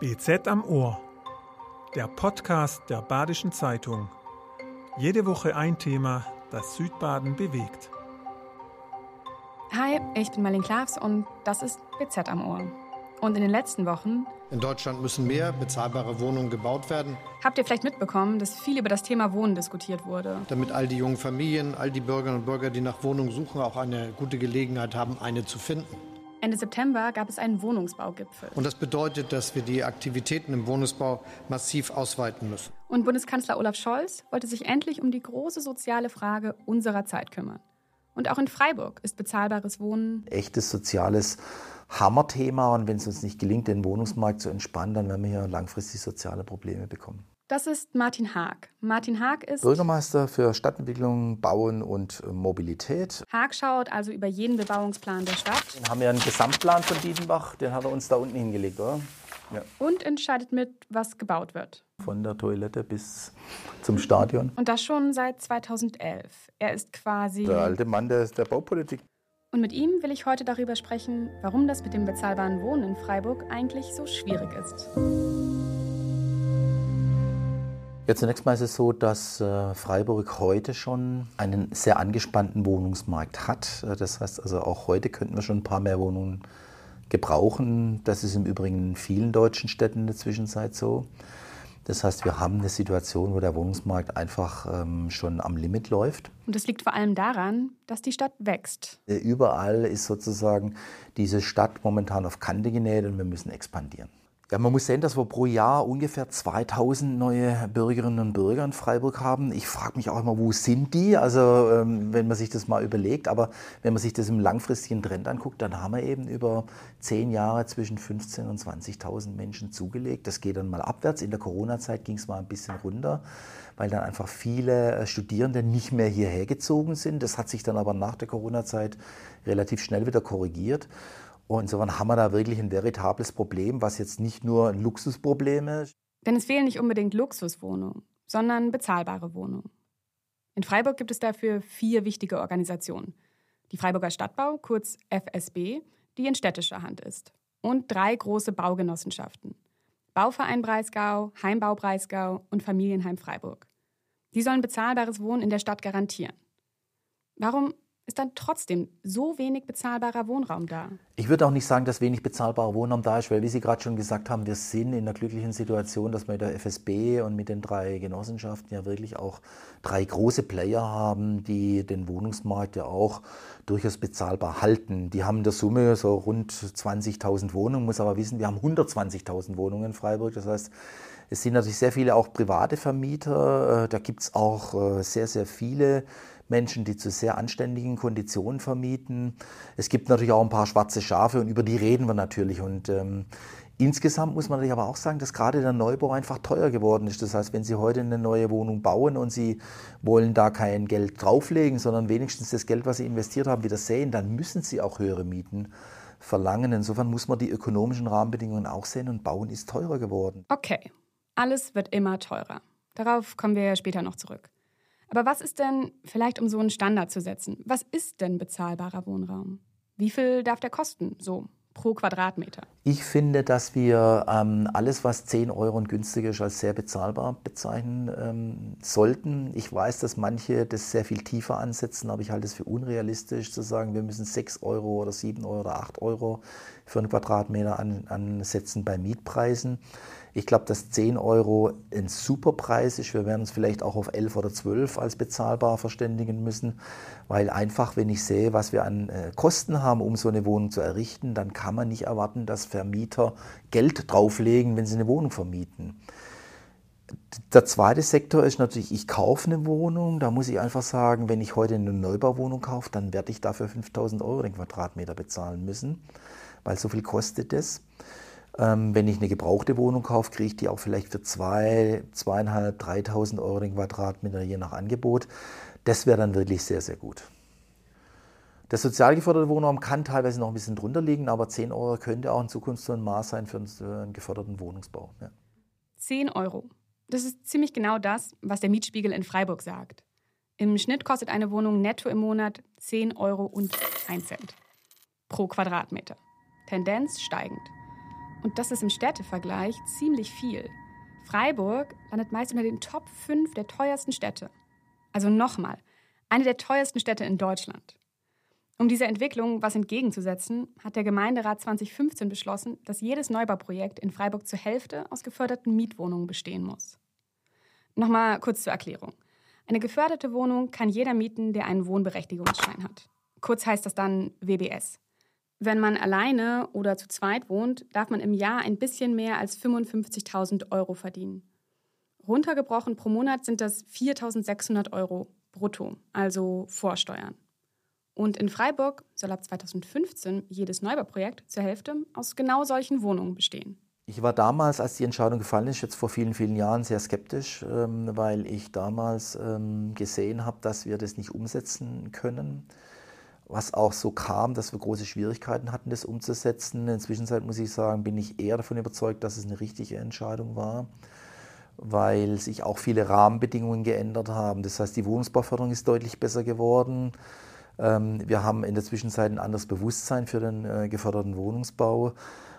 BZ am Ohr, der Podcast der Badischen Zeitung. Jede Woche ein Thema, das Südbaden bewegt. Hi, ich bin Marlene Klavs und das ist BZ am Ohr. Und in den letzten Wochen in Deutschland müssen mehr bezahlbare Wohnungen gebaut werden. Habt ihr vielleicht mitbekommen, dass viel über das Thema Wohnen diskutiert wurde? Damit all die jungen Familien, all die Bürgerinnen und Bürger, die nach Wohnungen suchen, auch eine gute Gelegenheit haben, eine zu finden. Ende September gab es einen Wohnungsbaugipfel. Und das bedeutet, dass wir die Aktivitäten im Wohnungsbau massiv ausweiten müssen. Und Bundeskanzler Olaf Scholz wollte sich endlich um die große soziale Frage unserer Zeit kümmern. Und auch in Freiburg ist bezahlbares Wohnen echtes soziales Hammerthema. Und wenn es uns nicht gelingt, den Wohnungsmarkt zu entspannen, dann werden wir hier langfristig soziale Probleme bekommen. Das ist Martin Haag. Martin Haag ist Bürgermeister für Stadtentwicklung, Bauen und Mobilität. Haag schaut also über jeden Bebauungsplan der Stadt. Den haben wir einen Gesamtplan von Dietenbach, den hat er uns da unten hingelegt, oder? Ja. Und entscheidet mit, was gebaut wird. Von der Toilette bis zum Stadion. Und das schon seit 2011. Er ist quasi der alte Mann der, der Baupolitik. Und mit ihm will ich heute darüber sprechen, warum das mit dem bezahlbaren Wohnen in Freiburg eigentlich so schwierig ist. Ja, zunächst mal ist es so, dass äh, Freiburg heute schon einen sehr angespannten Wohnungsmarkt hat. Äh, das heißt also, auch heute könnten wir schon ein paar mehr Wohnungen gebrauchen. Das ist im Übrigen in vielen deutschen Städten in der Zwischenzeit so. Das heißt, wir haben eine Situation, wo der Wohnungsmarkt einfach ähm, schon am Limit läuft. Und das liegt vor allem daran, dass die Stadt wächst. Äh, überall ist sozusagen diese Stadt momentan auf Kante genäht und wir müssen expandieren. Ja, man muss sehen, dass wir pro Jahr ungefähr 2000 neue Bürgerinnen und Bürger in Freiburg haben. Ich frage mich auch immer, wo sind die? Also, ähm, wenn man sich das mal überlegt, aber wenn man sich das im langfristigen Trend anguckt, dann haben wir eben über zehn Jahre zwischen 15.000 und 20.000 Menschen zugelegt. Das geht dann mal abwärts. In der Corona-Zeit ging es mal ein bisschen runter, weil dann einfach viele äh, Studierende nicht mehr hierher gezogen sind. Das hat sich dann aber nach der Corona-Zeit relativ schnell wieder korrigiert. Und insofern haben wir da wirklich ein veritables Problem, was jetzt nicht nur ein Luxusproblem ist. Denn es fehlen nicht unbedingt Luxuswohnungen, sondern bezahlbare Wohnungen. In Freiburg gibt es dafür vier wichtige Organisationen. Die Freiburger Stadtbau, kurz FSB, die in städtischer Hand ist. Und drei große Baugenossenschaften. Bauverein Breisgau, Heimbau Breisgau und Familienheim Freiburg. Die sollen bezahlbares Wohnen in der Stadt garantieren. Warum ist dann trotzdem so wenig bezahlbarer Wohnraum da? Ich würde auch nicht sagen, dass wenig bezahlbarer Wohnraum da ist, weil, wie Sie gerade schon gesagt haben, wir sind in der glücklichen Situation, dass wir mit der FSB und mit den drei Genossenschaften ja wirklich auch drei große Player haben, die den Wohnungsmarkt ja auch durchaus bezahlbar halten. Die haben in der Summe so rund 20.000 Wohnungen, muss aber wissen, wir haben 120.000 Wohnungen in Freiburg. Das heißt, es sind natürlich sehr viele auch private Vermieter. Äh, da gibt es auch äh, sehr, sehr viele Menschen, die zu sehr anständigen Konditionen vermieten. Es gibt natürlich auch ein paar schwarze Schafe und über die reden wir natürlich. Und ähm, insgesamt muss man natürlich aber auch sagen, dass gerade der Neubau einfach teuer geworden ist. Das heißt, wenn Sie heute eine neue Wohnung bauen und Sie wollen da kein Geld drauflegen, sondern wenigstens das Geld, was Sie investiert haben, wieder sehen, dann müssen Sie auch höhere Mieten verlangen. Insofern muss man die ökonomischen Rahmenbedingungen auch sehen und Bauen ist teurer geworden. Okay, alles wird immer teurer. Darauf kommen wir ja später noch zurück. Aber was ist denn, vielleicht um so einen Standard zu setzen, was ist denn bezahlbarer Wohnraum? Wie viel darf der kosten, so pro Quadratmeter? Ich finde, dass wir ähm, alles, was 10 Euro und günstiger ist, als sehr bezahlbar bezeichnen ähm, sollten. Ich weiß, dass manche das sehr viel tiefer ansetzen, aber ich halte es für unrealistisch zu sagen, wir müssen 6 Euro oder 7 Euro oder 8 Euro für einen Quadratmeter an, ansetzen bei Mietpreisen. Ich glaube, dass 10 Euro ein super Preis ist. Wir werden uns vielleicht auch auf 11 oder 12 als bezahlbar verständigen müssen, weil einfach, wenn ich sehe, was wir an äh, Kosten haben, um so eine Wohnung zu errichten, dann kann man nicht erwarten, dass Vermieter Geld drauflegen, wenn sie eine Wohnung vermieten. Der zweite Sektor ist natürlich, ich kaufe eine Wohnung. Da muss ich einfach sagen, wenn ich heute eine Neubauwohnung kaufe, dann werde ich dafür 5000 Euro den Quadratmeter bezahlen müssen, weil so viel kostet es. Ähm, wenn ich eine gebrauchte Wohnung kaufe, kriege ich die auch vielleicht für 2, zwei, 2.500, 3.000 Euro den Quadratmeter je nach Angebot. Das wäre dann wirklich sehr, sehr gut. Der sozial geförderte Wohnraum kann teilweise noch ein bisschen drunter liegen, aber 10 Euro könnte auch in Zukunft so ein Maß sein für einen geförderten Wohnungsbau. Ja. 10 Euro. Das ist ziemlich genau das, was der Mietspiegel in Freiburg sagt. Im Schnitt kostet eine Wohnung netto im Monat 10 Euro und 1 Cent pro Quadratmeter. Tendenz steigend. Und das ist im Städtevergleich ziemlich viel. Freiburg landet meist unter den Top 5 der teuersten Städte. Also nochmal, eine der teuersten Städte in Deutschland. Um dieser Entwicklung was entgegenzusetzen, hat der Gemeinderat 2015 beschlossen, dass jedes Neubauprojekt in Freiburg zur Hälfte aus geförderten Mietwohnungen bestehen muss. Nochmal kurz zur Erklärung. Eine geförderte Wohnung kann jeder mieten, der einen Wohnberechtigungsschein hat. Kurz heißt das dann WBS. Wenn man alleine oder zu zweit wohnt, darf man im Jahr ein bisschen mehr als 55.000 Euro verdienen. Runtergebrochen pro Monat sind das 4.600 Euro brutto, also vor Steuern. Und in Freiburg soll ab 2015 jedes Neubauprojekt zur Hälfte aus genau solchen Wohnungen bestehen. Ich war damals, als die Entscheidung gefallen ist, jetzt vor vielen, vielen Jahren sehr skeptisch, ähm, weil ich damals ähm, gesehen habe, dass wir das nicht umsetzen können. Was auch so kam, dass wir große Schwierigkeiten hatten, das umzusetzen. In der Zwischenzeit muss ich sagen, bin ich eher davon überzeugt, dass es eine richtige Entscheidung war, weil sich auch viele Rahmenbedingungen geändert haben. Das heißt, die Wohnungsbauförderung ist deutlich besser geworden. Ähm, wir haben in der Zwischenzeit ein anderes Bewusstsein für den äh, geförderten Wohnungsbau.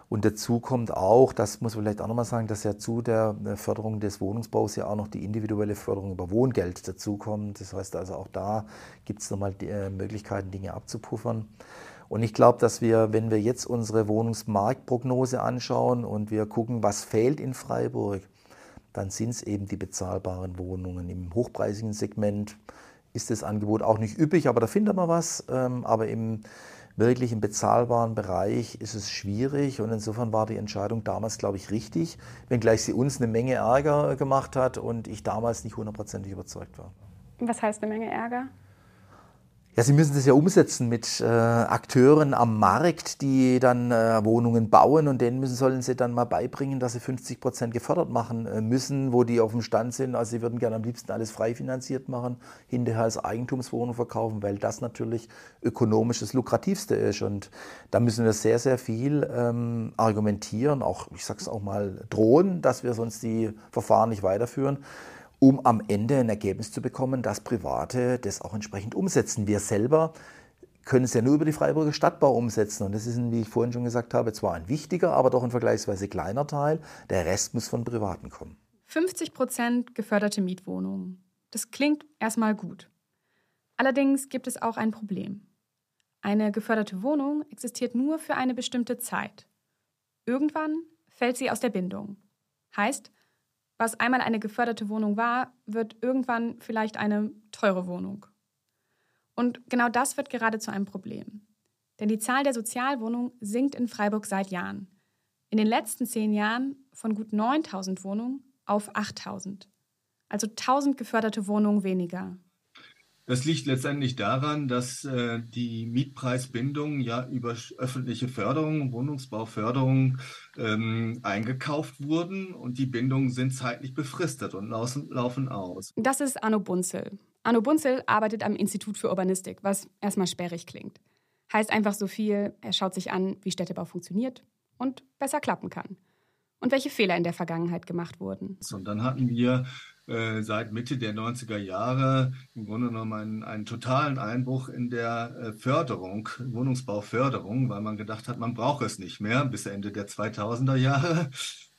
Und dazu kommt auch, das muss man vielleicht auch nochmal sagen, dass ja zu der äh, Förderung des Wohnungsbaus ja auch noch die individuelle Förderung über Wohngeld dazukommt. Das heißt also auch da gibt es nochmal äh, Möglichkeiten, Dinge abzupuffern. Und ich glaube, dass wir, wenn wir jetzt unsere Wohnungsmarktprognose anschauen und wir gucken, was fehlt in Freiburg, dann sind es eben die bezahlbaren Wohnungen im hochpreisigen Segment ist das Angebot auch nicht üppig, aber da findet man was. Ähm, aber im wirklich im bezahlbaren Bereich ist es schwierig und insofern war die Entscheidung damals, glaube ich, richtig, wenngleich sie uns eine Menge Ärger gemacht hat und ich damals nicht hundertprozentig überzeugt war. Was heißt eine Menge Ärger? Ja, Sie müssen das ja umsetzen mit äh, Akteuren am Markt, die dann äh, Wohnungen bauen und denen müssen, sollen Sie dann mal beibringen, dass sie 50 Prozent gefördert machen äh, müssen, wo die auf dem Stand sind. Also sie würden gerne am liebsten alles frei finanziert machen, hinterher als Eigentumswohnung verkaufen, weil das natürlich ökonomisch das lukrativste ist. Und da müssen wir sehr, sehr viel ähm, argumentieren, auch, ich sage es auch mal, drohen, dass wir sonst die Verfahren nicht weiterführen um am Ende ein Ergebnis zu bekommen, dass Private das auch entsprechend umsetzen. Wir selber können es ja nur über die Freiburger Stadtbau umsetzen. Und das ist, wie ich vorhin schon gesagt habe, zwar ein wichtiger, aber doch ein vergleichsweise kleiner Teil. Der Rest muss von Privaten kommen. 50 Prozent geförderte Mietwohnungen. Das klingt erstmal gut. Allerdings gibt es auch ein Problem. Eine geförderte Wohnung existiert nur für eine bestimmte Zeit. Irgendwann fällt sie aus der Bindung. Heißt, was einmal eine geförderte Wohnung war, wird irgendwann vielleicht eine teure Wohnung. Und genau das wird gerade zu einem Problem. Denn die Zahl der Sozialwohnungen sinkt in Freiburg seit Jahren. In den letzten zehn Jahren von gut 9000 Wohnungen auf 8000. Also 1000 geförderte Wohnungen weniger. Das liegt letztendlich daran, dass äh, die Mietpreisbindung ja über öffentliche Förderung, Wohnungsbauförderung ähm, eingekauft wurden und die Bindungen sind zeitlich befristet und laufen aus. Das ist Arno Bunzel. Arno Bunzel arbeitet am Institut für Urbanistik, was erstmal sperrig klingt. Heißt einfach so viel, er schaut sich an, wie Städtebau funktioniert und besser klappen kann. Und welche Fehler in der Vergangenheit gemacht wurden. Und dann hatten wir äh, seit Mitte der 90er Jahre im Grunde genommen einen, einen totalen Einbruch in der äh, Förderung, Wohnungsbauförderung, weil man gedacht hat, man braucht es nicht mehr bis Ende der 2000er Jahre.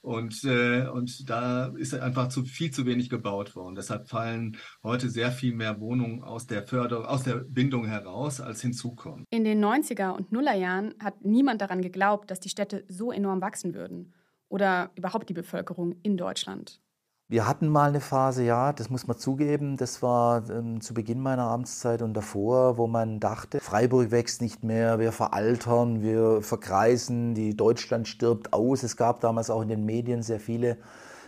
Und, äh, und da ist einfach zu viel zu wenig gebaut worden. Deshalb fallen heute sehr viel mehr Wohnungen aus der Förderung, aus der Bindung heraus, als hinzukommen. In den 90er und Nullerjahren hat niemand daran geglaubt, dass die Städte so enorm wachsen würden. Oder überhaupt die Bevölkerung in Deutschland. Wir hatten mal eine Phase, ja, das muss man zugeben, das war ähm, zu Beginn meiner Amtszeit und davor, wo man dachte, Freiburg wächst nicht mehr, wir veraltern, wir verkreisen, die Deutschland stirbt aus. Es gab damals auch in den Medien sehr viele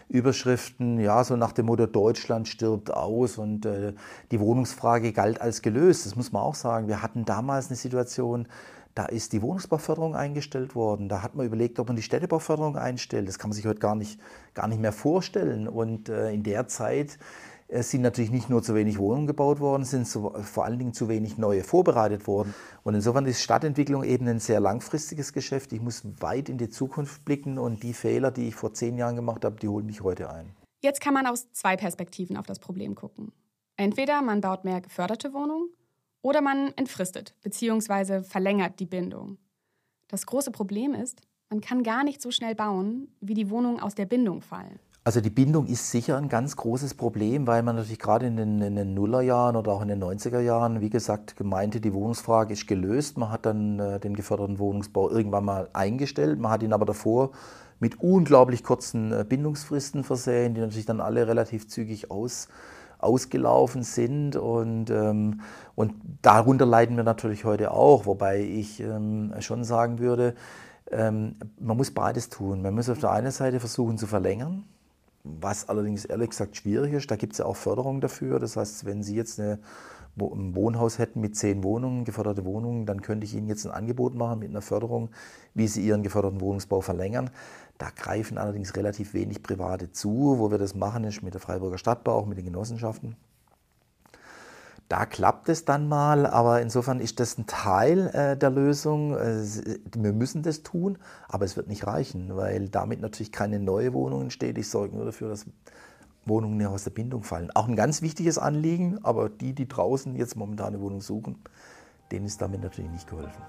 Überschriften, ja, so nach dem Motto Deutschland stirbt aus und äh, die Wohnungsfrage galt als gelöst. Das muss man auch sagen. Wir hatten damals eine Situation, da ist die Wohnungsbauförderung eingestellt worden. Da hat man überlegt, ob man die Städtebauförderung einstellt. Das kann man sich heute gar nicht, gar nicht mehr vorstellen. Und äh, in der Zeit äh, sind natürlich nicht nur zu wenig Wohnungen gebaut worden, sind so, vor allen Dingen zu wenig neue vorbereitet worden. Und insofern ist Stadtentwicklung eben ein sehr langfristiges Geschäft. Ich muss weit in die Zukunft blicken und die Fehler, die ich vor zehn Jahren gemacht habe, die holen mich heute ein. Jetzt kann man aus zwei Perspektiven auf das Problem gucken. Entweder man baut mehr geförderte Wohnungen oder man entfristet bzw. verlängert die Bindung. Das große Problem ist, man kann gar nicht so schnell bauen, wie die Wohnungen aus der Bindung fallen. Also die Bindung ist sicher ein ganz großes Problem, weil man natürlich gerade in den, in den Nullerjahren oder auch in den 90er Jahren, wie gesagt, gemeinte, die Wohnungsfrage ist gelöst. Man hat dann äh, den geförderten Wohnungsbau irgendwann mal eingestellt. Man hat ihn aber davor mit unglaublich kurzen äh, Bindungsfristen versehen, die natürlich dann alle relativ zügig aus, ausgelaufen sind. Und, ähm, und darunter leiden wir natürlich heute auch, wobei ich ähm, schon sagen würde, ähm, man muss beides tun. Man muss auf der einen Seite versuchen zu verlängern, was allerdings ehrlich gesagt schwierig ist. Da gibt es ja auch Förderung dafür. Das heißt, wenn Sie jetzt eine, ein Wohnhaus hätten mit zehn Wohnungen, geförderte Wohnungen, dann könnte ich Ihnen jetzt ein Angebot machen mit einer Förderung, wie Sie Ihren geförderten Wohnungsbau verlängern. Da greifen allerdings relativ wenig Private zu. Wo wir das machen, ist mit der Freiburger Stadtbau, auch mit den Genossenschaften. Da klappt es dann mal, aber insofern ist das ein Teil äh, der Lösung. Äh, wir müssen das tun, aber es wird nicht reichen, weil damit natürlich keine neue Wohnung entsteht. Ich sorge nur dafür, dass Wohnungen nicht aus der Bindung fallen. Auch ein ganz wichtiges Anliegen, aber die, die draußen jetzt momentan eine Wohnung suchen, denen ist damit natürlich nicht geholfen.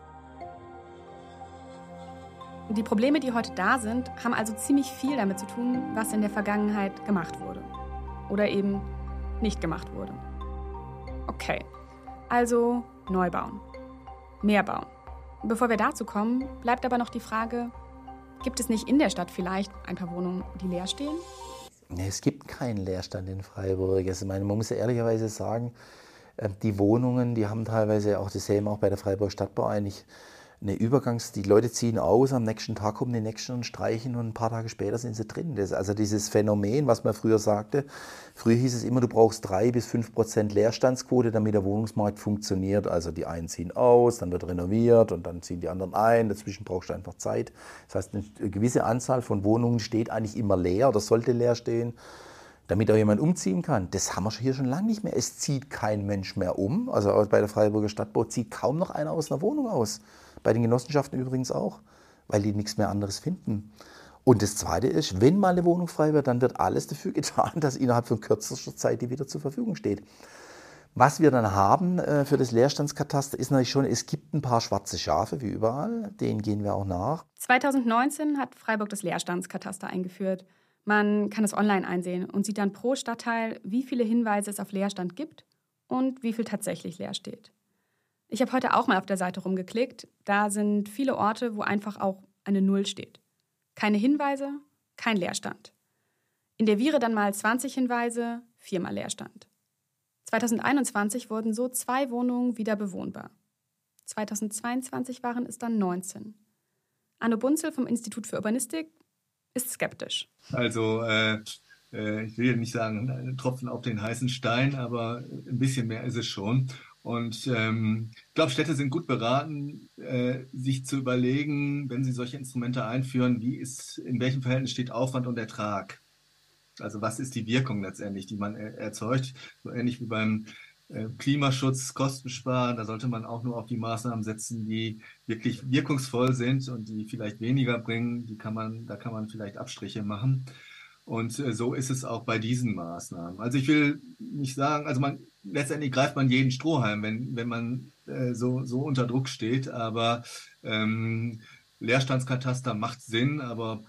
Die Probleme, die heute da sind, haben also ziemlich viel damit zu tun, was in der Vergangenheit gemacht wurde oder eben nicht gemacht wurde. Okay, also neu bauen. Mehr bauen. Bevor wir dazu kommen, bleibt aber noch die Frage, gibt es nicht in der Stadt vielleicht ein paar Wohnungen, die leer stehen? Nee, es gibt keinen Leerstand in Freiburg. Also meine, man muss ja ehrlicherweise sagen, äh, die Wohnungen, die haben teilweise auch das sehen wir auch bei der Freiburger Stadtbau eigentlich eine Übergangs-, die Leute ziehen aus, am nächsten Tag kommen die nächsten und streichen und ein paar Tage später sind sie drin. Das, also dieses Phänomen, was man früher sagte, früher hieß es immer, du brauchst drei bis fünf Prozent Leerstandsquote, damit der Wohnungsmarkt funktioniert. Also die einen ziehen aus, dann wird renoviert und dann ziehen die anderen ein. Dazwischen brauchst du einfach Zeit. Das heißt, eine gewisse Anzahl von Wohnungen steht eigentlich immer leer oder sollte leer stehen damit auch jemand umziehen kann. Das haben wir hier schon lange nicht mehr. Es zieht kein Mensch mehr um. Also bei der Freiburger Stadtbau zieht kaum noch einer aus einer Wohnung aus. Bei den Genossenschaften übrigens auch, weil die nichts mehr anderes finden. Und das Zweite ist, wenn mal eine Wohnung frei wird, dann wird alles dafür getan, dass innerhalb von kürzester Zeit die wieder zur Verfügung steht. Was wir dann haben äh, für das Leerstandskataster ist natürlich schon, es gibt ein paar schwarze Schafe wie überall, denen gehen wir auch nach. 2019 hat Freiburg das Leerstandskataster eingeführt. Man kann es online einsehen und sieht dann pro Stadtteil, wie viele Hinweise es auf Leerstand gibt und wie viel tatsächlich leer steht. Ich habe heute auch mal auf der Seite rumgeklickt. Da sind viele Orte, wo einfach auch eine Null steht. Keine Hinweise, kein Leerstand. In der Viere dann mal 20 Hinweise, viermal Leerstand. 2021 wurden so zwei Wohnungen wieder bewohnbar. 2022 waren es dann 19. Anno Bunzel vom Institut für Urbanistik ist skeptisch. Also äh, äh ich will nicht sagen, Tropfen auf den heißen Stein, aber ein bisschen mehr ist es schon. Und ähm, ich glaube, Städte sind gut beraten, äh, sich zu überlegen, wenn sie solche Instrumente einführen, wie ist, in welchem Verhältnis steht Aufwand und Ertrag? Also was ist die Wirkung letztendlich, die man er erzeugt? So ähnlich wie beim äh, Klimaschutz, Kosten sparen, da sollte man auch nur auf die Maßnahmen setzen, die wirklich wirkungsvoll sind und die vielleicht weniger bringen. Die kann man, da kann man vielleicht Abstriche machen. Und äh, so ist es auch bei diesen Maßnahmen. Also ich will nicht sagen, also man letztendlich greift man jeden Strohhalm, wenn, wenn man äh, so, so unter Druck steht, aber ähm, Leerstandskataster macht Sinn, aber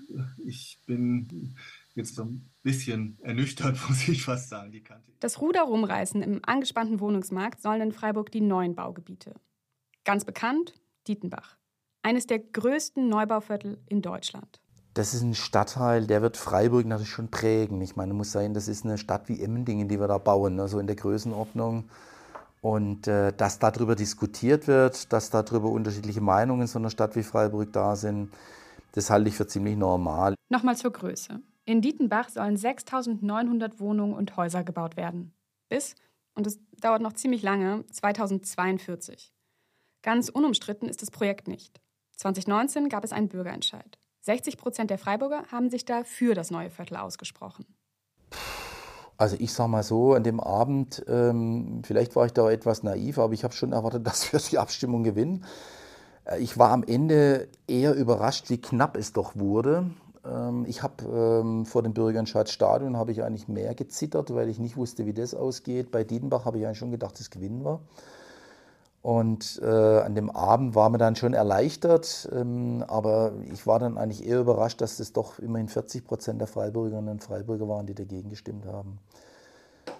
ich bin jetzt so ein bisschen ernüchtert, muss ich fast sagen. Die Kante. Das Ruder rumreißen im angespannten Wohnungsmarkt sollen in Freiburg die neuen Baugebiete. Ganz bekannt, Dietenbach. Eines der größten Neubauviertel in Deutschland das ist ein Stadtteil, der wird Freiburg natürlich schon prägen. Ich meine, muss sein, das ist eine Stadt wie Emmendingen, die wir da bauen, ne? so in der Größenordnung. Und äh, dass darüber diskutiert wird, dass darüber unterschiedliche Meinungen in so einer Stadt wie Freiburg da sind, das halte ich für ziemlich normal. Nochmal zur Größe. In Dietenbach sollen 6900 Wohnungen und Häuser gebaut werden. Bis, und es dauert noch ziemlich lange, 2042. Ganz unumstritten ist das Projekt nicht. 2019 gab es einen Bürgerentscheid. 60 Prozent der Freiburger haben sich da für das neue Viertel ausgesprochen. Also ich sage mal so, an dem Abend, ähm, vielleicht war ich da etwas naiv, aber ich habe schon erwartet, dass wir die Abstimmung gewinnen. Äh, ich war am Ende eher überrascht, wie knapp es doch wurde. Ähm, ich habe ähm, vor dem Bürgerentscheidsstadion habe ich eigentlich mehr gezittert, weil ich nicht wusste, wie das ausgeht. Bei Diedenbach habe ich eigentlich schon gedacht, das gewinnen wir. Und äh, an dem Abend war mir dann schon erleichtert, ähm, aber ich war dann eigentlich eher überrascht, dass das doch immerhin 40 Prozent der Freiburgerinnen und Freiburger waren, die dagegen gestimmt haben.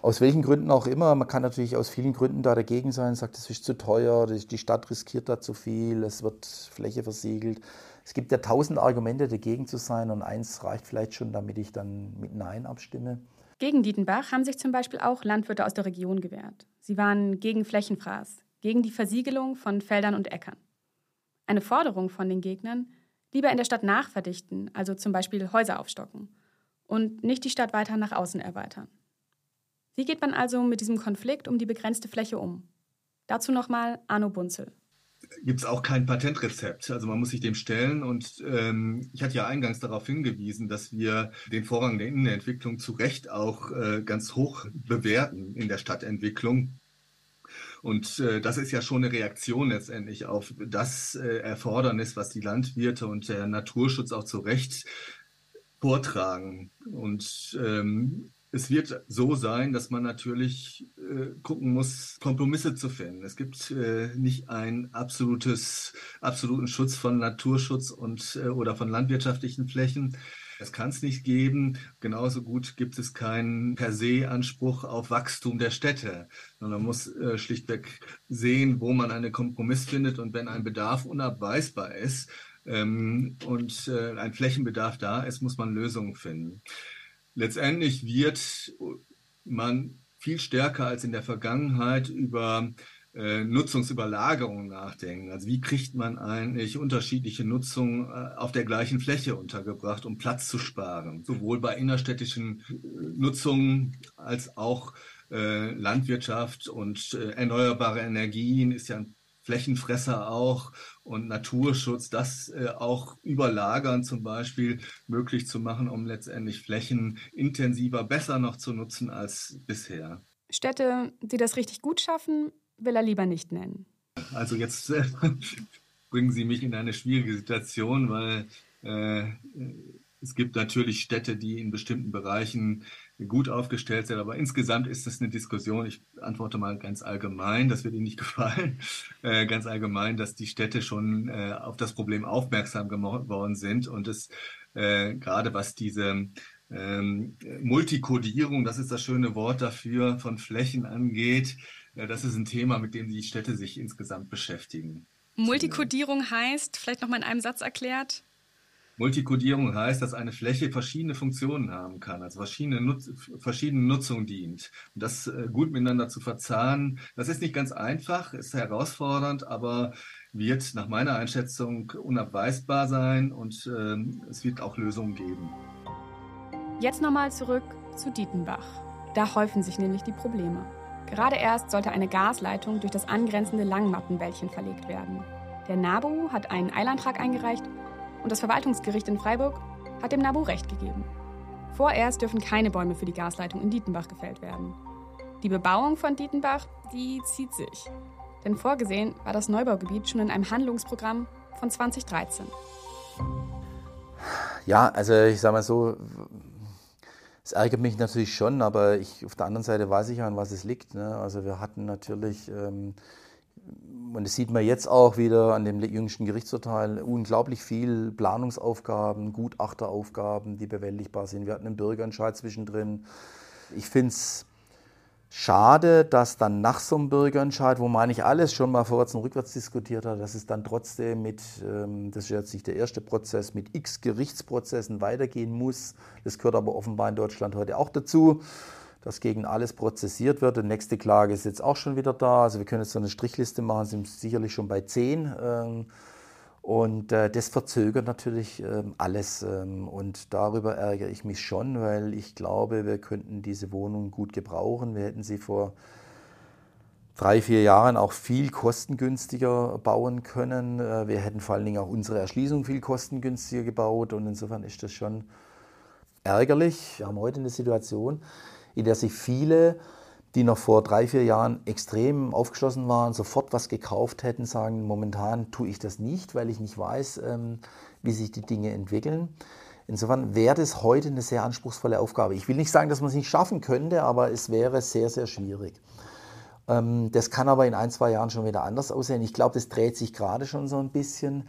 Aus welchen Gründen auch immer, man kann natürlich aus vielen Gründen da dagegen sein, sagt, es ist zu teuer, die Stadt riskiert da zu viel, es wird Fläche versiegelt. Es gibt ja tausend Argumente dagegen zu sein und eins reicht vielleicht schon, damit ich dann mit Nein abstimme. Gegen Dietenbach haben sich zum Beispiel auch Landwirte aus der Region gewehrt. Sie waren gegen Flächenfraß, gegen die Versiegelung von Feldern und Äckern. Eine Forderung von den Gegnern, lieber in der Stadt nachverdichten, also zum Beispiel Häuser aufstocken und nicht die Stadt weiter nach außen erweitern. Wie geht man also mit diesem Konflikt um die begrenzte Fläche um? Dazu nochmal Arno Bunzel gibt es auch kein Patentrezept. Also man muss sich dem stellen. Und ähm, ich hatte ja eingangs darauf hingewiesen, dass wir den Vorrang der Innenentwicklung zu Recht auch äh, ganz hoch bewerten in der Stadtentwicklung. Und äh, das ist ja schon eine Reaktion letztendlich auf das äh, Erfordernis, was die Landwirte und der Naturschutz auch zu Recht vortragen. Und ähm, es wird so sein, dass man natürlich äh, gucken muss, Kompromisse zu finden. Es gibt äh, nicht einen absoluten Schutz von Naturschutz und äh, oder von landwirtschaftlichen Flächen. Das kann es nicht geben. Genauso gut gibt es keinen per se Anspruch auf Wachstum der Städte, sondern man muss äh, schlichtweg sehen, wo man einen Kompromiss findet und wenn ein Bedarf unabweisbar ist ähm, und äh, ein Flächenbedarf da ist, muss man Lösungen finden. Letztendlich wird man viel stärker als in der Vergangenheit über Nutzungsüberlagerung nachdenken. Also wie kriegt man eigentlich unterschiedliche Nutzungen äh, auf der gleichen Fläche untergebracht, um Platz zu sparen, sowohl bei innerstädtischen äh, Nutzungen als auch äh, Landwirtschaft und äh, erneuerbare Energien ist ja ein Flächenfresser auch und Naturschutz, das äh, auch überlagern zum Beispiel möglich zu machen, um letztendlich Flächen intensiver, besser noch zu nutzen als bisher. Städte, die das richtig gut schaffen, will er lieber nicht nennen. Also jetzt äh, bringen Sie mich in eine schwierige Situation, weil äh, es gibt natürlich Städte, die in bestimmten Bereichen gut aufgestellt sind, aber insgesamt ist es eine Diskussion. Ich antworte mal ganz allgemein, das wird Ihnen nicht gefallen, äh, ganz allgemein, dass die Städte schon äh, auf das Problem aufmerksam geworden sind und es äh, gerade was diese ähm, Multikodierung, das ist das schöne Wort dafür, von Flächen angeht, ja, das ist ein Thema, mit dem die Städte sich insgesamt beschäftigen. Multikodierung heißt, vielleicht noch mal in einem Satz erklärt? Multikodierung heißt, dass eine Fläche verschiedene Funktionen haben kann, also verschiedene, Nutz verschiedene Nutzungen dient. Und das äh, gut miteinander zu verzahnen, das ist nicht ganz einfach, ist herausfordernd, aber wird nach meiner Einschätzung unabweisbar sein und äh, es wird auch Lösungen geben. Jetzt nochmal zurück zu Dietenbach. Da häufen sich nämlich die Probleme. Gerade erst sollte eine Gasleitung durch das angrenzende Langmattenwäldchen verlegt werden. Der NABU hat einen Eilantrag eingereicht und das Verwaltungsgericht in Freiburg hat dem NABU Recht gegeben. Vorerst dürfen keine Bäume für die Gasleitung in Dietenbach gefällt werden. Die Bebauung von Dietenbach, die zieht sich. Denn vorgesehen war das Neubaugebiet schon in einem Handlungsprogramm von 2013. Ja, also ich sage mal so, es ärgert mich natürlich schon, aber ich, auf der anderen Seite weiß ich, an was es liegt. Ne? Also wir hatten natürlich, ähm, und das sieht man jetzt auch wieder an dem jüngsten Gerichtsurteil, unglaublich viel Planungsaufgaben, Gutachteraufgaben, die bewältigbar sind. Wir hatten einen Bürgerentscheid zwischendrin. Ich finde es Schade, dass dann nach so einem Bürgerentscheid, wo man nicht alles schon mal vorwärts und rückwärts diskutiert hat, dass es dann trotzdem mit, ähm, das ist jetzt nicht der erste Prozess, mit x Gerichtsprozessen weitergehen muss. Das gehört aber offenbar in Deutschland heute auch dazu, dass gegen alles prozessiert wird. Die nächste Klage ist jetzt auch schon wieder da. Also wir können jetzt so eine Strichliste machen, sind sicherlich schon bei zehn. Und äh, das verzögert natürlich ähm, alles. Ähm, und darüber ärgere ich mich schon, weil ich glaube, wir könnten diese Wohnung gut gebrauchen. Wir hätten sie vor drei, vier Jahren auch viel kostengünstiger bauen können. Äh, wir hätten vor allen Dingen auch unsere Erschließung viel kostengünstiger gebaut. Und insofern ist das schon ärgerlich. Wir haben heute eine Situation, in der sich viele die noch vor drei, vier Jahren extrem aufgeschlossen waren, sofort was gekauft hätten, sagen, momentan tue ich das nicht, weil ich nicht weiß, ähm, wie sich die Dinge entwickeln. Insofern wäre das heute eine sehr anspruchsvolle Aufgabe. Ich will nicht sagen, dass man es nicht schaffen könnte, aber es wäre sehr, sehr schwierig. Ähm, das kann aber in ein, zwei Jahren schon wieder anders aussehen. Ich glaube, das dreht sich gerade schon so ein bisschen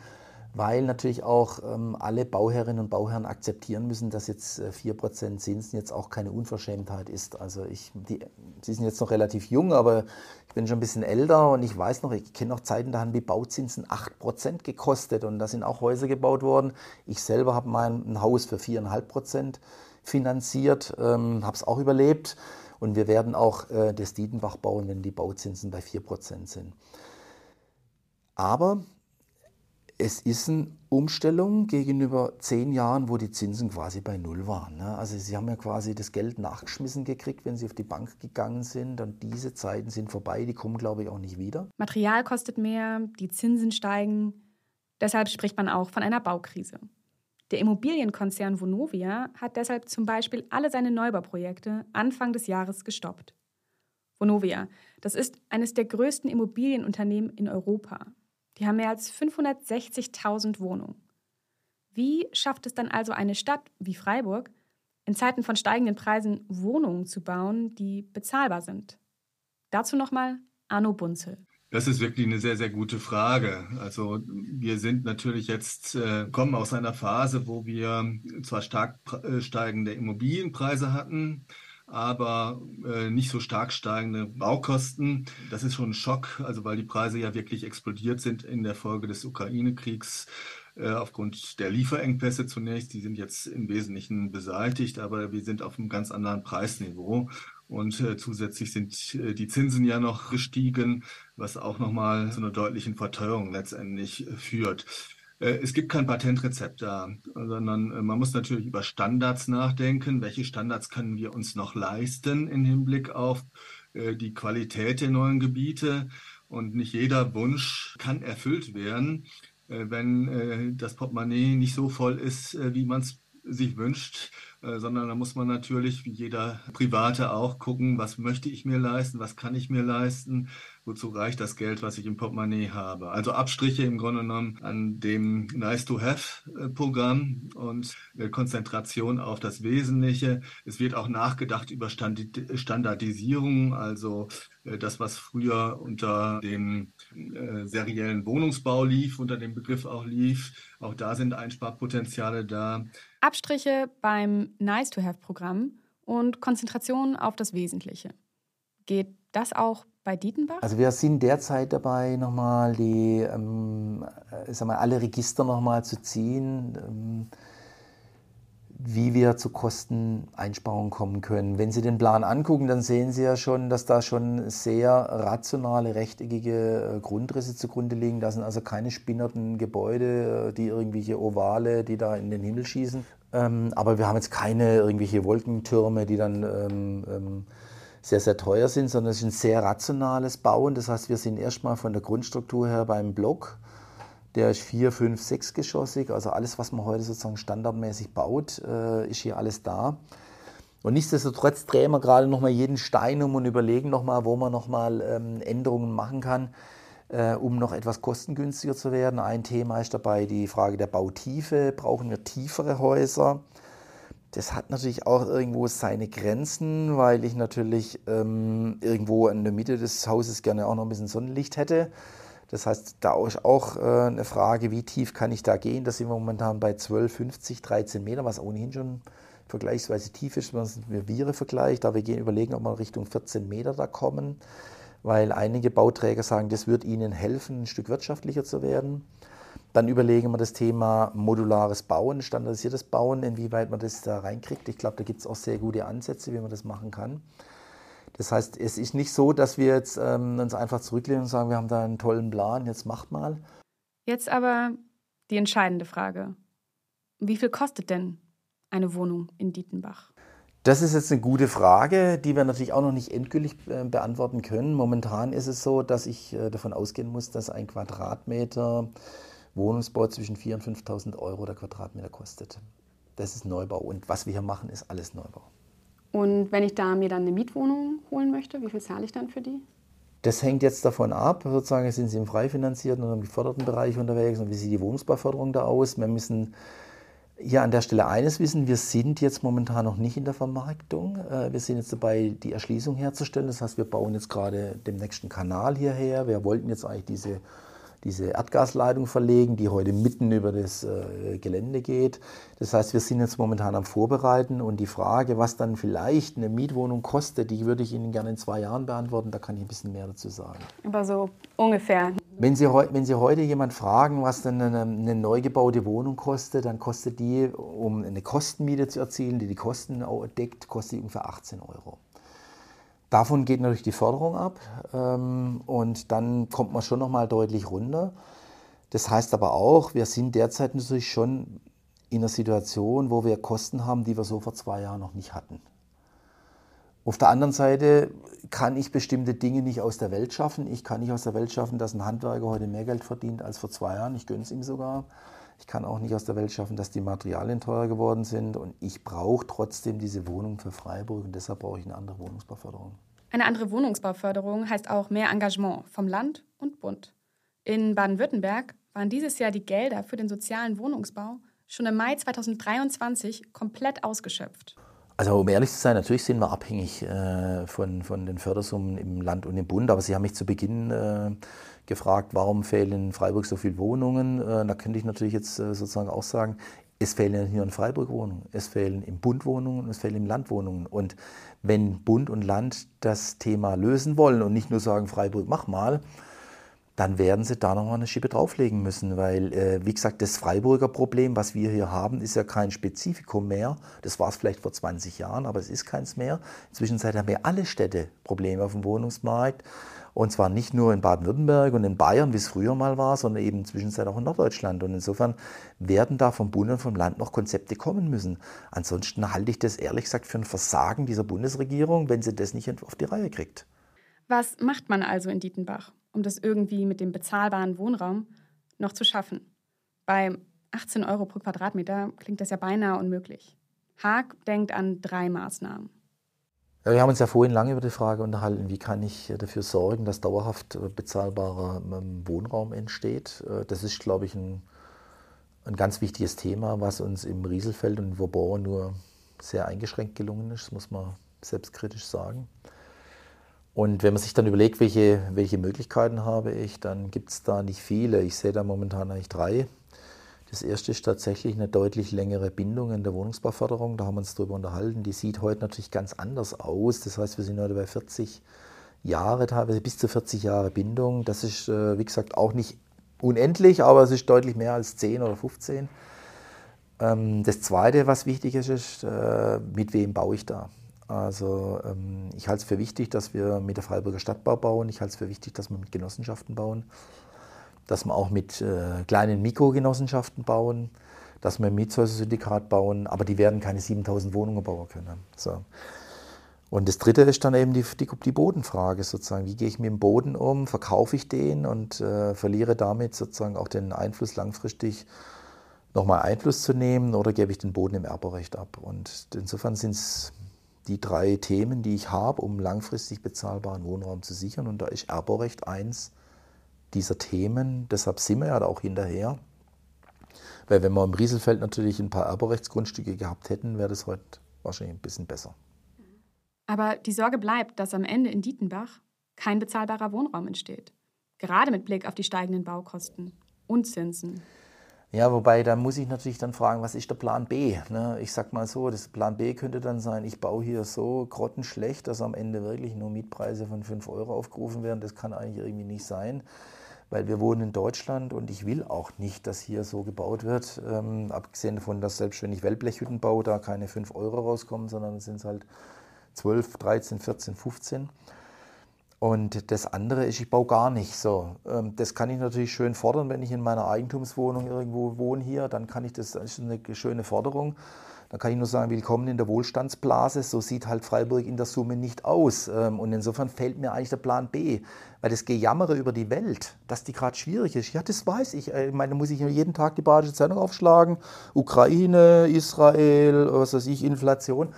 weil natürlich auch ähm, alle Bauherrinnen und Bauherren akzeptieren müssen, dass jetzt äh, 4% Zinsen jetzt auch keine Unverschämtheit ist. Also ich, die, Sie sind jetzt noch relativ jung, aber ich bin schon ein bisschen älter und ich weiß noch, ich kenne noch Zeiten, da haben die Bauzinsen 8% gekostet und da sind auch Häuser gebaut worden. Ich selber habe mein Haus für 4,5% finanziert, ähm, habe es auch überlebt und wir werden auch äh, das Dietenbach bauen, wenn die Bauzinsen bei 4% sind. Aber es ist eine Umstellung gegenüber zehn Jahren, wo die Zinsen quasi bei Null waren. Ne? Also Sie haben ja quasi das Geld nachgeschmissen gekriegt, wenn Sie auf die Bank gegangen sind. Und diese Zeiten sind vorbei, die kommen, glaube ich, auch nicht wieder. Material kostet mehr, die Zinsen steigen. Deshalb spricht man auch von einer Baukrise. Der Immobilienkonzern Vonovia hat deshalb zum Beispiel alle seine Neubauprojekte Anfang des Jahres gestoppt. Vonovia, das ist eines der größten Immobilienunternehmen in Europa. Die haben mehr als 560.000 Wohnungen. Wie schafft es dann also eine Stadt wie Freiburg, in Zeiten von steigenden Preisen Wohnungen zu bauen, die bezahlbar sind? Dazu nochmal Arno Bunzel. Das ist wirklich eine sehr, sehr gute Frage. Also wir sind natürlich jetzt, äh, kommen aus einer Phase, wo wir zwar stark äh, steigende Immobilienpreise hatten, aber äh, nicht so stark steigende Baukosten. Das ist schon ein Schock, also weil die Preise ja wirklich explodiert sind in der Folge des Ukraine-Kriegs äh, aufgrund der Lieferengpässe zunächst. Die sind jetzt im Wesentlichen beseitigt, aber wir sind auf einem ganz anderen Preisniveau. Und äh, zusätzlich sind äh, die Zinsen ja noch gestiegen, was auch nochmal zu einer deutlichen Verteuerung letztendlich führt. Äh, es gibt kein Patentrezept da, sondern äh, man muss natürlich über Standards nachdenken. Welche Standards können wir uns noch leisten im Hinblick auf äh, die Qualität der neuen Gebiete? Und nicht jeder Wunsch kann erfüllt werden, wenn das Portemonnaie nicht so voll ist, wie man es sich wünscht, sondern da muss man natürlich, wie jeder Private auch, gucken, was möchte ich mir leisten, was kann ich mir leisten, wozu reicht das Geld, was ich im Portemonnaie habe. Also Abstriche im Grunde genommen an dem Nice-to-Have-Programm und Konzentration auf das Wesentliche. Es wird auch nachgedacht über Standardisierung, also äh, das, was früher unter dem äh, seriellen Wohnungsbau lief, unter dem Begriff auch lief. Auch da sind Einsparpotenziale da. Abstriche beim Nice-to-Have-Programm und Konzentration auf das Wesentliche. Geht das auch bei Dietenbach? Also wir sind derzeit dabei, nochmal die, ähm, äh, sag mal, alle Register nochmal zu ziehen, ähm, wie wir zu Kosteneinsparungen kommen können. Wenn Sie den Plan angucken, dann sehen Sie ja schon, dass da schon sehr rationale, rechteckige äh, Grundrisse zugrunde liegen. Da sind also keine spinnerten Gebäude, äh, die irgendwelche Ovale, die da in den Himmel schießen. Ähm, aber wir haben jetzt keine irgendwelche Wolkentürme, die dann ähm, ähm, sehr, sehr teuer sind, sondern es ist ein sehr rationales Bauen. Das heißt, wir sind erstmal von der Grundstruktur her beim Block. Der ist vier, fünf, sechsgeschossig. Also alles, was man heute sozusagen standardmäßig baut, äh, ist hier alles da. Und nichtsdestotrotz drehen wir gerade nochmal jeden Stein um und überlegen nochmal, wo man nochmal ähm, Änderungen machen kann, äh, um noch etwas kostengünstiger zu werden. Ein Thema ist dabei die Frage der Bautiefe. Brauchen wir tiefere Häuser? Das hat natürlich auch irgendwo seine Grenzen, weil ich natürlich ähm, irgendwo in der Mitte des Hauses gerne auch noch ein bisschen Sonnenlicht hätte. Das heißt, da ist auch äh, eine Frage, wie tief kann ich da gehen? Da sind wir momentan bei 12, 50, 13 Meter, was ohnehin schon vergleichsweise tief ist, wenn man es mit Viere vergleicht. Da wir gehen überlegen, ob wir Richtung 14 Meter da kommen, weil einige Bauträger sagen, das wird ihnen helfen, ein Stück wirtschaftlicher zu werden. Dann überlegen wir das Thema modulares Bauen, standardisiertes Bauen, inwieweit man das da reinkriegt. Ich glaube, da gibt es auch sehr gute Ansätze, wie man das machen kann. Das heißt, es ist nicht so, dass wir jetzt ähm, uns einfach zurücklehnen und sagen, wir haben da einen tollen Plan, jetzt macht mal. Jetzt aber die entscheidende Frage. Wie viel kostet denn eine Wohnung in Dietenbach? Das ist jetzt eine gute Frage, die wir natürlich auch noch nicht endgültig äh, beantworten können. Momentan ist es so, dass ich äh, davon ausgehen muss, dass ein Quadratmeter Wohnungsbau zwischen 4.000 und 5.000 Euro der Quadratmeter kostet. Das ist Neubau und was wir hier machen, ist alles Neubau. Und wenn ich da mir dann eine Mietwohnung holen möchte, wie viel zahle ich dann für die? Das hängt jetzt davon ab, sozusagen sind Sie im frei finanzierten oder im geförderten Bereich unterwegs und wie sieht die Wohnungsbauförderung da aus. Wir müssen Ja, an der Stelle eines wissen, wir sind jetzt momentan noch nicht in der Vermarktung. Äh, wir sind jetzt dabei, die Erschließung herzustellen. Das heißt, wir bauen jetzt gerade den nächsten Kanal hierher. Wir wollten jetzt eigentlich diese diese Erdgasleitung verlegen, die heute mitten über das äh, Gelände geht. Das heißt, wir sind jetzt momentan am Vorbereiten und die Frage, was dann vielleicht eine Mietwohnung kostet, die würde ich Ihnen gerne in zwei Jahren beantworten. Da kann ich ein bisschen mehr dazu sagen. Aber so ungefähr. Wenn Sie, wenn Sie heute jemand fragen, was denn eine, eine neu gebaute Wohnung kostet, dann kostet die, um eine Kostenmiete zu erzielen, die die Kosten deckt, kostet ungefähr 18 Euro. Davon geht natürlich die Förderung ab ähm, und dann kommt man schon nochmal deutlich runter. Das heißt aber auch, wir sind derzeit natürlich schon in einer Situation, wo wir Kosten haben, die wir so vor zwei Jahren noch nicht hatten. Auf der anderen Seite kann ich bestimmte Dinge nicht aus der Welt schaffen. Ich kann nicht aus der Welt schaffen, dass ein Handwerker heute mehr Geld verdient als vor zwei Jahren. Ich gönne es ihm sogar. Ich kann auch nicht aus der Welt schaffen, dass die Materialien teurer geworden sind. Und ich brauche trotzdem diese Wohnung für Freiburg und deshalb brauche ich eine andere Wohnungsbauförderung. Eine andere Wohnungsbauförderung heißt auch mehr Engagement vom Land und Bund. In Baden-Württemberg waren dieses Jahr die Gelder für den sozialen Wohnungsbau schon im Mai 2023 komplett ausgeschöpft. Also um ehrlich zu sein, natürlich sind wir abhängig äh, von, von den Fördersummen im Land und im Bund. Aber Sie haben mich zu Beginn äh, gefragt, warum fehlen in Freiburg so viele Wohnungen. Äh, da könnte ich natürlich jetzt äh, sozusagen auch sagen, es fehlen hier in Freiburg Wohnungen, es fehlen im Bund Wohnungen, es fehlen im Land Wohnungen. Und wenn Bund und Land das Thema lösen wollen und nicht nur sagen, Freiburg, mach mal, dann werden sie da nochmal eine Schippe drauflegen müssen, weil, äh, wie gesagt, das Freiburger Problem, was wir hier haben, ist ja kein Spezifikum mehr. Das war es vielleicht vor 20 Jahren, aber es ist keins mehr. Inzwischen haben wir alle Städte Probleme auf dem Wohnungsmarkt. Und zwar nicht nur in Baden-Württemberg und in Bayern, wie es früher mal war, sondern eben zwischenzeit auch in Norddeutschland. Und insofern werden da vom Bund und vom Land noch Konzepte kommen müssen. Ansonsten halte ich das ehrlich gesagt für ein Versagen dieser Bundesregierung, wenn sie das nicht auf die Reihe kriegt. Was macht man also in Dietenbach, um das irgendwie mit dem bezahlbaren Wohnraum noch zu schaffen? Bei 18 Euro pro Quadratmeter klingt das ja beinahe unmöglich. Haag denkt an drei Maßnahmen. Ja, wir haben uns ja vorhin lange über die Frage unterhalten, wie kann ich äh, dafür sorgen, dass dauerhaft äh, bezahlbarer ähm, Wohnraum entsteht. Äh, das ist, glaube ich, ein, ein ganz wichtiges Thema, was uns im Rieselfeld und Vauban nur sehr eingeschränkt gelungen ist, muss man selbstkritisch sagen. Und wenn man sich dann überlegt, welche, welche Möglichkeiten habe ich, dann gibt es da nicht viele. Ich sehe da momentan eigentlich drei. Das erste ist tatsächlich eine deutlich längere Bindung in der Wohnungsbauförderung. Da haben wir uns darüber unterhalten. Die sieht heute natürlich ganz anders aus. Das heißt, wir sind heute bei 40 Jahre, teilweise bis zu 40 Jahre Bindung. Das ist, äh, wie gesagt, auch nicht unendlich, aber es ist deutlich mehr als 10 oder 15. Ähm, das zweite, was wichtig ist, ist, äh, mit wem baue ich da? Also ähm, ich halte es für wichtig, dass wir mit der Freiburger Stadtbau bauen. Ich halte es für wichtig, dass wir mit Genossenschaften bauen dass wir auch mit äh, kleinen Mikrogenossenschaften bauen, dass wir ein Mietshäuser-Syndikat bauen, aber die werden keine 7000 Wohnungen bauen können. So. Und das Dritte ist dann eben die, die, die, Bodenfrage sozusagen. Wie gehe ich mit dem Boden um? Verkaufe ich den und äh, verliere damit sozusagen auch den Einfluss langfristig nochmal Einfluss zu nehmen oder gebe ich den Boden im Erberecht ab? Und insofern sind es die drei Themen, die ich habe, um langfristig bezahlbaren Wohnraum zu sichern. Und da ist Erberecht eins dieser Themen. Deshalb sind wir ja auch hinterher. Weil wenn wir im Rieselfeld natürlich ein paar Erberechtsgrundstücke gehabt hätten, wäre das heute wahrscheinlich ein bisschen besser. Aber die Sorge bleibt, dass am Ende in Dietenbach kein bezahlbarer Wohnraum entsteht. Gerade mit Blick auf die steigenden Baukosten und Zinsen. Ja, wobei da muss ich natürlich dann fragen, was ist der Plan B? Ne? Ich sag mal so, das Plan B könnte dann sein, ich baue hier so grottenschlecht, dass am Ende wirklich nur Mietpreise von 5 Euro aufgerufen werden. Das kann eigentlich irgendwie nicht sein weil wir wohnen in Deutschland und ich will auch nicht, dass hier so gebaut wird. Ähm, abgesehen davon, dass selbst wenn ich Wellblechhütten baue, da keine 5 Euro rauskommen, sondern es sind halt 12, 13, 14, 15. Und das andere ist, ich baue gar nicht so. Ähm, das kann ich natürlich schön fordern, wenn ich in meiner Eigentumswohnung irgendwo wohne hier, dann kann ich das, das ist eine schöne Forderung. Da kann ich nur sagen, willkommen in der Wohlstandsblase. So sieht halt Freiburg in der Summe nicht aus. Ähm, und insofern fällt mir eigentlich der Plan B. Weil das Gejammere über die Welt, dass die gerade schwierig ist, ja, das weiß ich. Äh, ich meine, da muss ich jeden Tag die Badische Zeitung aufschlagen. Ukraine, Israel, was weiß ich, Inflation.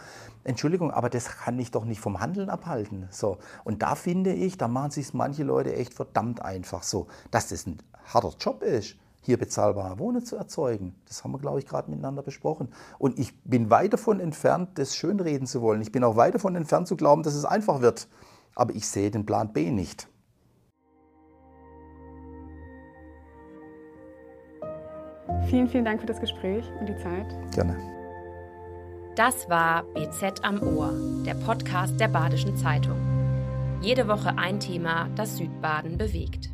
Entschuldigung, aber das kann ich doch nicht vom Handeln abhalten. So. Und da finde ich, da machen sich manche Leute echt verdammt einfach so, dass das ein harter Job ist hier bezahlbare Wohnen zu erzeugen. Das haben wir, glaube ich, gerade miteinander besprochen. Und ich bin weit davon entfernt, das schönreden zu wollen. Ich bin auch weit davon entfernt zu glauben, dass es einfach wird. Aber ich sehe den Plan B nicht. Vielen, vielen Dank für das Gespräch und die Zeit. Gerne. Das war BZ am Ohr, der Podcast der Badischen Zeitung. Jede Woche ein Thema, das Südbaden bewegt.